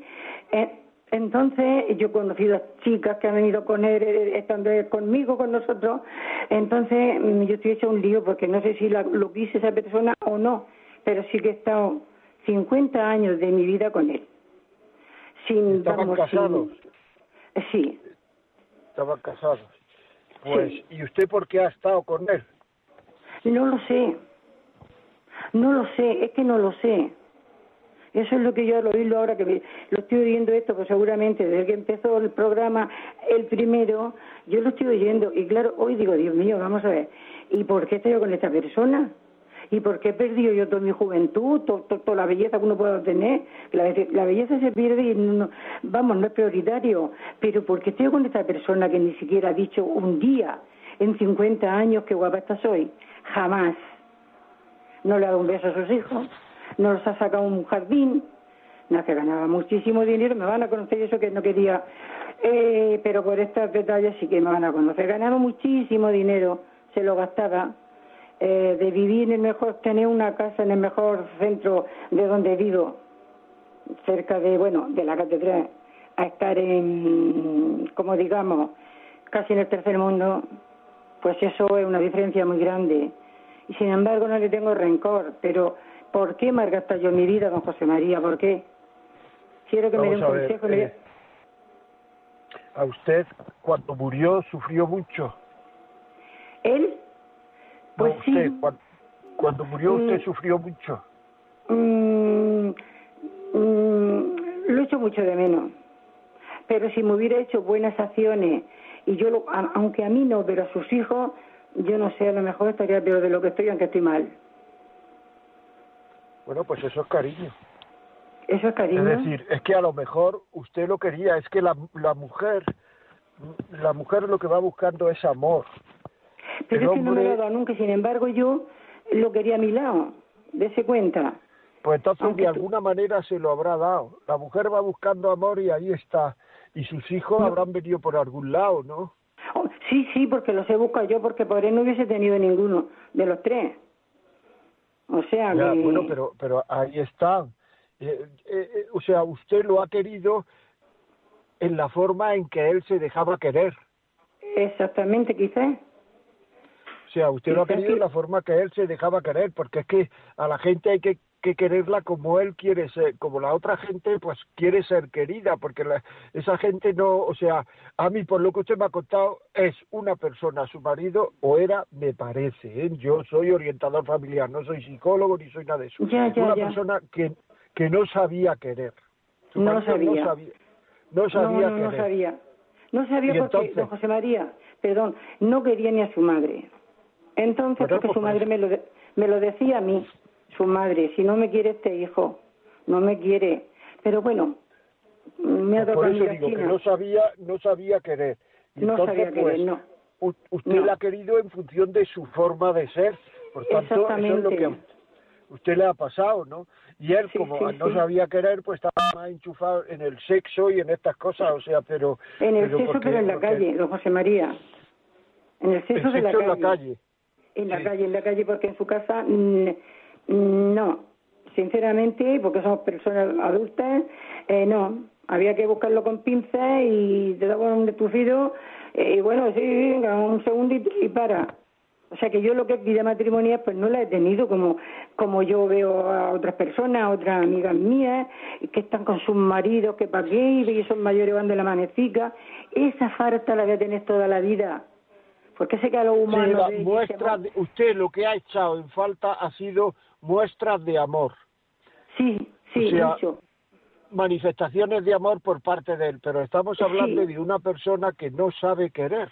Eh, entonces, yo he conocido a chicas que han venido con él, eh, estando conmigo, con nosotros. Entonces, mm, yo estoy hecho un lío porque no sé si lo quise esa persona o no, pero sí que he estado 50 años de mi vida con él. Sin, ¿Estaban casados? Sí. Estaban casados. Pues, ¿y usted por qué ha estado con él? No lo sé. No lo sé, es que no lo sé. Eso es lo que yo al oírlo ahora que lo estoy oyendo esto, pues seguramente desde que empezó el programa, el primero, yo lo estoy oyendo y claro, hoy digo, Dios mío, vamos a ver, ¿y por qué estoy yo con esta persona? ¿Y por qué he perdido yo toda mi juventud, toda la belleza que uno pueda tener? La, la belleza se pierde y, no, vamos, no es prioritario. Pero ¿por qué estoy con esta persona que ni siquiera ha dicho un día en 50 años qué guapa estás hoy? Jamás. No le ha dado un beso a sus hijos, no los ha sacado un jardín, no que ganaba muchísimo dinero, me van a conocer eso que no quería, eh, pero por estas detalles sí que me van a conocer. Ganaba muchísimo dinero, se lo gastaba. Eh, de vivir en el mejor, tener una casa en el mejor centro de donde vivo, cerca de, bueno, de la catedral, a estar en, como digamos, casi en el tercer mundo, pues eso es una diferencia muy grande. Y sin embargo no le tengo rencor, pero ¿por qué malgasta yo mi vida, don José María? ¿Por qué? Quiero que me dé un consejo. Eh, a usted, cuando murió, sufrió mucho. ¿Él? Pues usted, sí. Cuando, murió, usted mm. sufrió mucho. Mm, mm, lo he hecho mucho de menos. Pero si me hubiera hecho buenas acciones, y yo, lo, aunque a mí no, pero a sus hijos, yo no sé, a lo mejor estaría peor de lo que estoy, aunque estoy mal. Bueno, pues eso es cariño. Eso es cariño. Es decir, es que a lo mejor usted lo quería, es que la, la mujer, la mujer lo que va buscando es amor. Pero es que no me lo ha dado nunca, sin embargo yo lo quería a mi lado, dése cuenta. Pues entonces de alguna manera se lo habrá dado. La mujer va buscando amor y ahí está. Y sus hijos habrán venido por algún lado, ¿no? Sí, sí, porque los he buscado yo, porque por él no hubiese tenido ninguno de los tres. O sea, ya, bueno, pero, pero ahí está. Eh, eh, eh, o sea, usted lo ha querido en la forma en que él se dejaba querer. Exactamente, quizás. O sea, usted lo ha querido en la forma que él se dejaba querer, porque es que a la gente hay que que quererla como él quiere ser, como la otra gente pues quiere ser querida, porque esa gente no, o sea, a mí por lo que usted me ha contado es una persona, su marido, o era, me parece, ¿eh? yo soy orientador familiar, no soy psicólogo ni soy nada de eso, una persona que, que no sabía querer. no sabía. no sabía. No sabía no, no, no sabía. No sabía porque, don José María, perdón, no quería ni a su madre. Entonces, porque su madre me lo, me lo decía a mí su madre, si no me quiere este hijo, no me quiere. Pero bueno, me ha dado Por eso digo que no sabía, no sabía querer. no sabía querer, pues, no. Usted la ha querido en función de su forma de ser. Por tanto, eso es lo que usted le ha pasado, ¿no? Y él, como no sabía querer, pues estaba más enchufado en el sexo y en estas cosas, o sea, pero... En el sexo, pero en la calle, don José María. En el sexo, de la en la calle. En la calle, en la calle, porque en su casa mm, no, sinceramente, porque somos personas adultas, eh, no. Había que buscarlo con pinzas y te daban un detufido eh, y bueno, sí, venga, un segundito y para. O sea que yo lo que es vida matrimonial pues no la he tenido como, como yo veo a otras personas, a otras amigas mías, que están con sus maridos, que para qué, y son mayores van de la manecica. Esa falta la voy a tener toda la vida. Porque sé que a los humanos... usted lo que ha echado en falta ha sido muestras de amor. Sí, sí, mucho. Manifestaciones de amor por parte de él, pero estamos hablando de una persona que no sabe querer.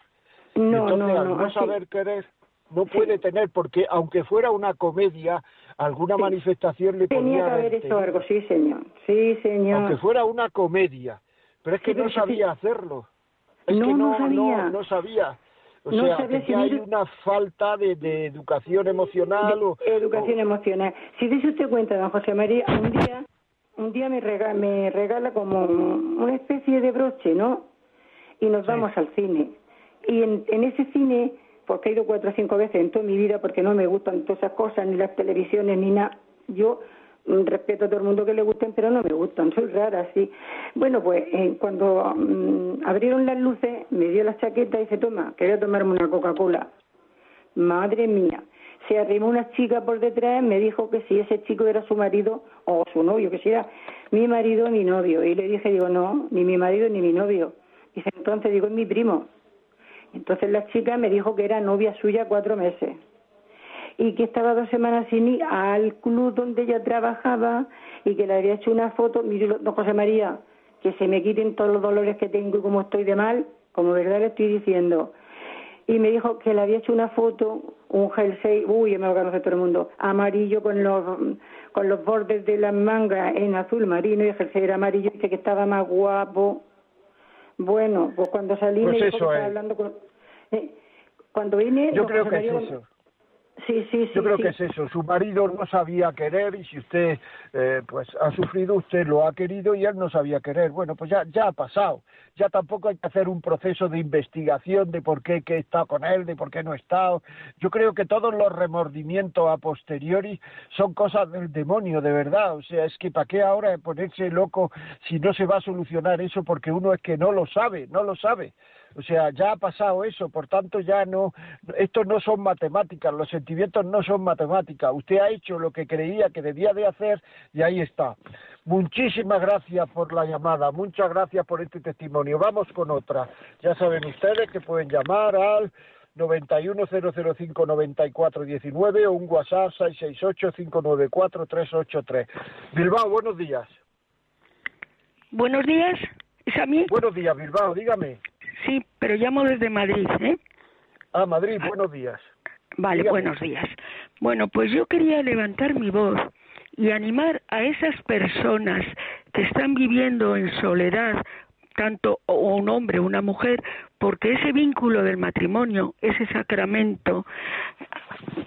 No, Entonces, no, al no, saber querer, no puede tener, porque aunque fuera una comedia, alguna manifestación le Tenía que haber hecho algo, sí, señor. Sí, señor. Aunque fuera una comedia, pero es que no sabía hacerlo. Es no, que no, sabía. no sabía. O sea, que hay una falta de, de educación emocional. o, educación emocional. Si dice usted cuenta, don José María, un día, un día me, regala, me regala como una especie de broche, ¿no? Y nos vamos al cine. Y en, en ese cine, porque he ido cuatro o cinco veces en toda mi vida, porque no me gustan todas esas cosas, ni las televisiones, ni nada, yo respeto a todo el mundo que le gusten, pero no me gustan, soy rara, sí. Bueno, pues eh, cuando mm, abrieron las luces, me dio la chaqueta y dice, toma, quería tomarme una Coca-Cola. Madre mía. Se arrimó una chica por detrás, me dijo que si ese chico era su marido o su novio, que si era mi marido o mi novio. Y le dije, digo, no, ni mi marido ni mi novio. Dice, entonces digo, es mi primo. Entonces la chica me dijo que era novia suya cuatro meses. Y que estaba dos semanas sin ir al club donde ella trabajaba y que le había hecho una foto, mire, don José María, que se me quiten todos los dolores que tengo y como estoy de mal, como verdad le estoy diciendo. Y me dijo que le había hecho una foto, un jersey, uy, me lo conoce todo el mundo, amarillo con los con los bordes de las mangas en azul marino y el jersey era amarillo, y dice que estaba más guapo. Bueno, pues cuando salí pues me dijo que estaba es. hablando con... eh, cuando vine... Yo creo que es eso. Sí, sí, sí. Yo creo sí. que es eso. Su marido no sabía querer y si usted eh, pues ha sufrido, usted lo ha querido y él no sabía querer. Bueno, pues ya, ya ha pasado. Ya tampoco hay que hacer un proceso de investigación de por qué que he estado con él, de por qué no he estado. Yo creo que todos los remordimientos a posteriori son cosas del demonio, de verdad. O sea, es que para qué ahora ponerse loco si no se va a solucionar eso porque uno es que no lo sabe, no lo sabe. O sea, ya ha pasado eso, por tanto ya no, esto no son matemáticas, los sentimientos no son matemáticas. Usted ha hecho lo que creía que debía de hacer y ahí está. Muchísimas gracias por la llamada, muchas gracias por este testimonio. Vamos con otra. Ya saben ustedes que pueden llamar al 910059419 o un WhatsApp 668-594-383. Bilbao, buenos días. Buenos días, ¿es a mí? Buenos días, Bilbao, dígame. Sí, pero llamo desde Madrid, ¿eh? Ah, Madrid, buenos días. Vale, Dígame. buenos días. Bueno, pues yo quería levantar mi voz y animar a esas personas que están viviendo en soledad, tanto o un hombre o una mujer, porque ese vínculo del matrimonio, ese sacramento,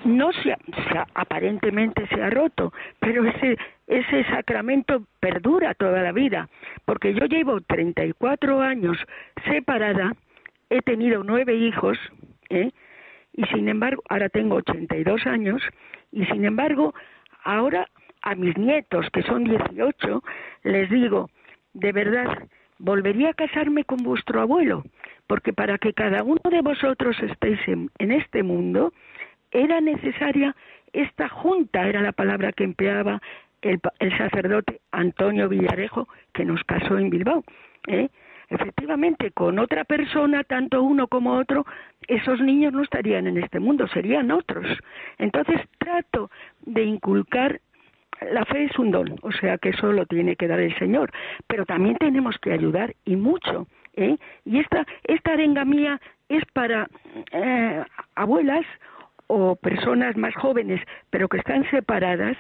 no se, ha- se ha- aparentemente se ha roto, pero ese ese sacramento perdura toda la vida, porque yo llevo 34 años separada, he tenido nueve hijos, ¿eh? y sin embargo, ahora tengo 82 años, y sin embargo, ahora a mis nietos, que son 18, les digo, de verdad, volvería a casarme con vuestro abuelo, porque para que cada uno de vosotros estéis en, en este mundo, era necesaria esta junta, era la palabra que empleaba el, el sacerdote Antonio Villarejo, que nos casó en Bilbao. ¿eh? Efectivamente, con otra persona, tanto uno como otro, esos niños no estarían en este mundo, serían otros. Entonces trato de inculcar la fe es un don, o sea que eso lo tiene que dar el Señor, pero también tenemos que ayudar y mucho. ¿eh? Y esta, esta arenga mía es para eh, abuelas o personas más jóvenes, pero que están separadas,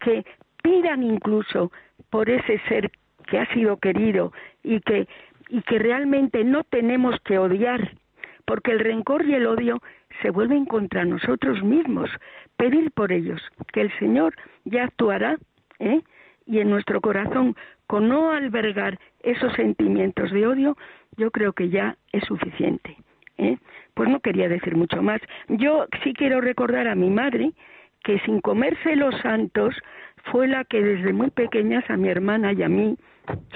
que pidan incluso por ese ser que ha sido querido y que, y que realmente no tenemos que odiar, porque el rencor y el odio se vuelven contra nosotros mismos. Pedir por ellos, que el Señor ya actuará, ¿eh? y en nuestro corazón, con no albergar esos sentimientos de odio, yo creo que ya es suficiente. ¿eh? Pues no quería decir mucho más. Yo sí quiero recordar a mi madre que sin comerse los santos fue la que desde muy pequeñas a mi hermana y a mí,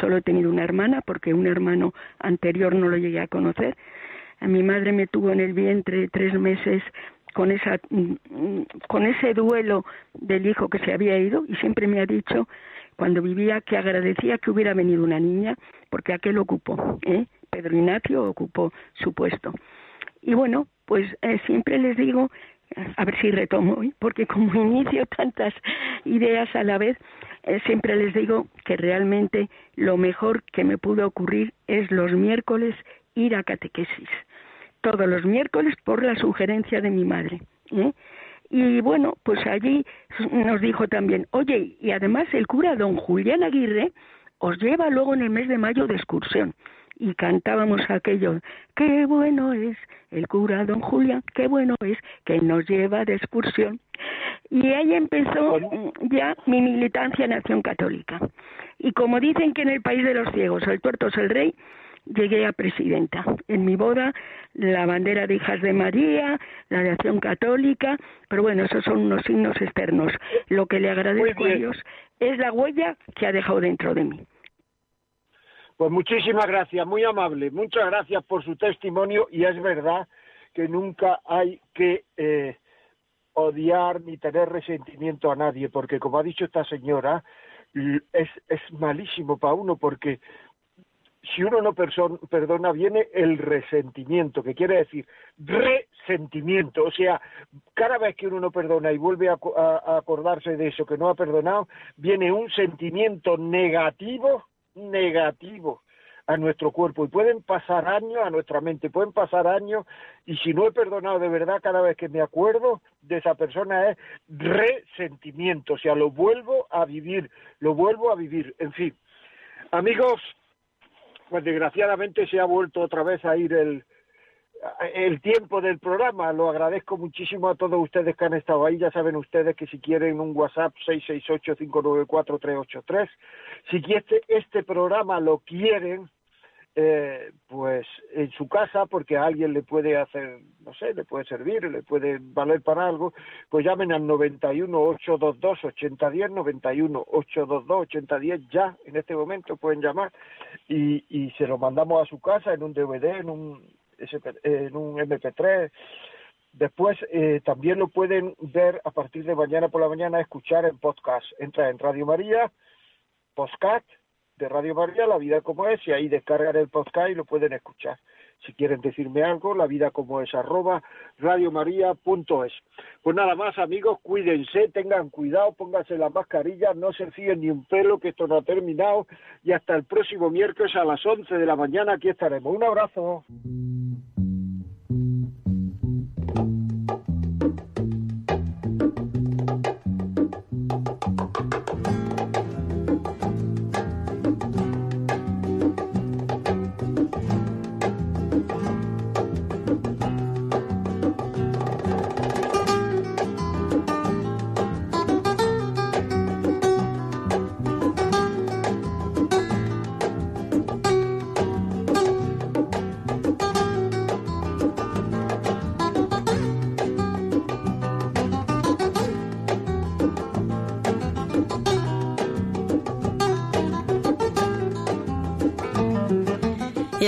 solo he tenido una hermana porque un hermano anterior no lo llegué a conocer, a mi madre me tuvo en el vientre tres meses con esa mm, con ese duelo del hijo que se había ido y siempre me ha dicho cuando vivía que agradecía que hubiera venido una niña porque aquel ocupó ¿eh? Pedro Ignacio ocupó su puesto y bueno pues eh, siempre les digo a ver si retomo hoy, porque como inicio tantas ideas a la vez, eh, siempre les digo que realmente lo mejor que me pudo ocurrir es los miércoles ir a catequesis. Todos los miércoles por la sugerencia de mi madre. ¿eh? Y bueno, pues allí nos dijo también, oye, y además el cura don Julián Aguirre os lleva luego en el mes de mayo de excursión y cantábamos aquello, qué bueno es el cura don Julián, qué bueno es que nos lleva de excursión. Y ahí empezó mm, ya mi militancia en Acción Católica. Y como dicen que en el país de los ciegos el tuerto es el rey, llegué a presidenta. En mi boda, la bandera de Hijas de María, la de Acción Católica, pero bueno, esos son unos signos externos. Lo que le agradezco a. Dios es la huella que ha dejado dentro de mí. Pues muchísimas gracias, muy amable. Muchas gracias por su testimonio y es verdad que nunca hay que eh, odiar ni tener resentimiento a nadie, porque como ha dicho esta señora, es, es malísimo para uno porque si uno no perdona, viene el resentimiento, que quiere decir resentimiento. O sea, cada vez que uno no perdona y vuelve a, acordarse de eso que no ha perdonado, viene un sentimiento negativo, negativo a nuestro cuerpo y pueden pasar años a nuestra mente, pueden pasar años y si no he perdonado de verdad cada vez que me acuerdo de esa persona es resentimiento, o sea, lo vuelvo a vivir, lo vuelvo a vivir, en fin. Amigos, pues desgraciadamente se ha vuelto otra vez a ir el, el tiempo del programa. Lo agradezco muchísimo a todos ustedes que han estado ahí. Ya saben ustedes que si quieren un WhatsApp 668-594-383, si este, este programa lo quieren, eh, pues en su casa porque a alguien le puede hacer, no sé, le puede servir, le puede valer para algo, pues llamen al 91 822 8010, 91 822 8010 ya en este momento pueden llamar y, y se lo mandamos a su casa en un DVD, en un en un MP3. Después eh, también lo pueden ver a partir de mañana por la mañana, escuchar en podcast. Entra en Radio María, podcast de Radio María, La Vida como es, y ahí descargan el podcast y lo pueden escuchar. Si quieren decirme algo, la vida como es, arroba radiomaria.es. Pues nada más, amigos, cuídense, tengan cuidado, pónganse la mascarilla, no se fíen ni un pelo, que esto no ha terminado, y hasta el próximo miércoles a las 11 de la mañana aquí estaremos. Un abrazo.